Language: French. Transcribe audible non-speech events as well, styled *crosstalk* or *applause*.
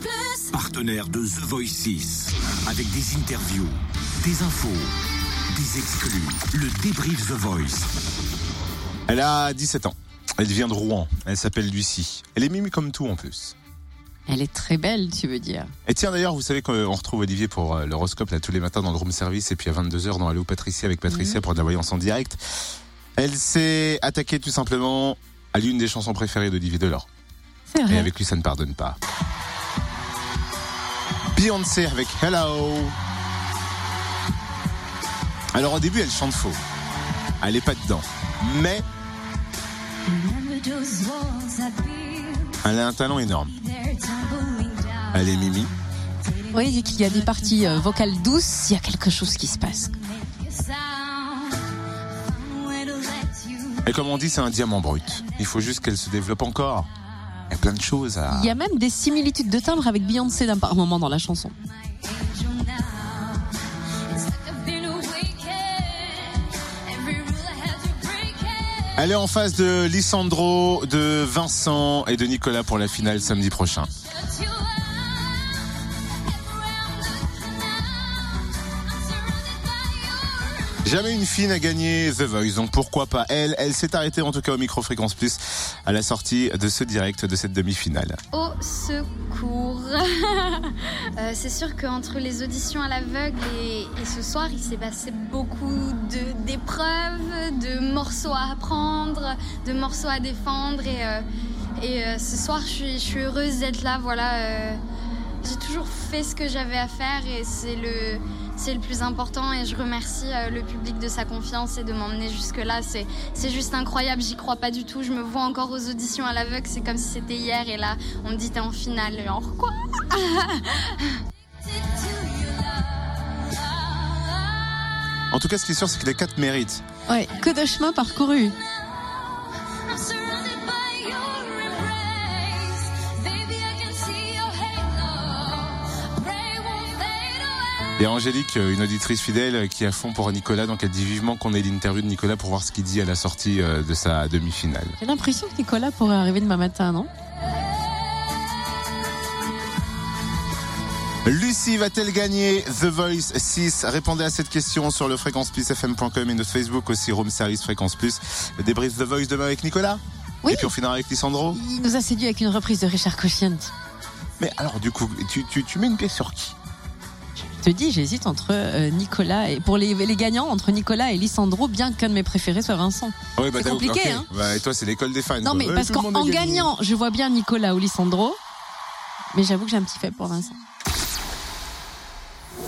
Plus. Partenaire de The Voice 6. Avec des interviews, des infos, des exclus. Le débrief The Voice. Elle a 17 ans. Elle vient de Rouen. Elle s'appelle Lucie. Elle est mimi comme tout en plus. Elle est très belle, tu veux dire. Et tiens d'ailleurs, vous savez qu'on retrouve Olivier pour euh, l'horoscope là tous les matins dans le room service et puis à 22h dans Allo Patricia avec Patricia pour de la voyance en direct. Elle s'est attaquée tout simplement à l'une des chansons préférées d'Olivier Delors. C'est Et avec lui, ça ne pardonne pas. Beyoncé avec Hello. Alors au début, elle chante faux. Elle est pas dedans. Mais elle a un talent énorme. Elle est Mimi. Oui, dès qu'il y a des parties euh, vocales douces, il y a quelque chose qui se passe. Et comme on dit, c'est un diamant brut. Il faut juste qu'elle se développe encore. Il y a plein de choses à... Il y a même des similitudes de timbre avec Beyoncé d'un par moment dans la chanson. Elle est en face de Lissandro, de Vincent et de Nicolas pour la finale samedi prochain. Jamais une fille n'a gagné The Voice, donc pourquoi pas elle? Elle s'est arrêtée en tout cas au micro fréquence plus à la sortie de ce direct de cette demi-finale. Au secours *laughs* Euh, C'est sûr qu'entre les auditions à l'aveugle et, ce soir, il s'est passé beaucoup d'épreuves, de, morceaux à apprendre, de morceaux à défendre. Et, euh, euh, ce soir, je suis, je suis heureuse d'être là. Voilà, J'ai toujours fait ce que j'avais à faire et c'est le, c'est le plus important. Et je remercie euh, le public de sa confiance et de m'emmener jusque-là. C'est, c'est juste incroyable, j'y crois pas du tout. Je me vois encore aux auditions à l'aveugle, c'est comme si c'était hier. Et là, on me dit t'es en finale. Alors quoi? En tout cas, ce qui est sûr, c'est que les quatre méritent. Ouais, que de chemin parcouru. A Angélique, euh, une auditrice fidèle, euh, qui est à fond pour Nicolas, donc elle dit vivement qu'on ait l'interview de Nicolas pour voir ce qu'il dit à la sortie euh, de sa demi-finale. J'ai l'impression que Nicolas pourrait arriver demain matin, non? Lucie va-t-elle gagner The Voice 6 Répondez à cette question sur le fréquenceplusfm.com et notre Facebook aussi, Room Service Fréquence Plus. Débrief The Voice demain avec Nicolas? Oui. Et puis on finira avec Lissandro? Il nous a séduit avec une reprise de Richard Cochiant. Mais alors du coup, tu, tu, tu mets une pièce sur qui? Te dis, j'hésite entre euh, Nicolas et pour les, les gagnants entre Nicolas et Lissandro, bien qu'un de mes préférés soit Vincent. Ouais, C'est compliqué, hein. Bah, Et toi, c'est l'école des fans. Non, mais Ouais, parce qu'en gagnant, je vois bien Nicolas ou Lissandro, mais j'avoue que j'ai un petit fait pour Vincent.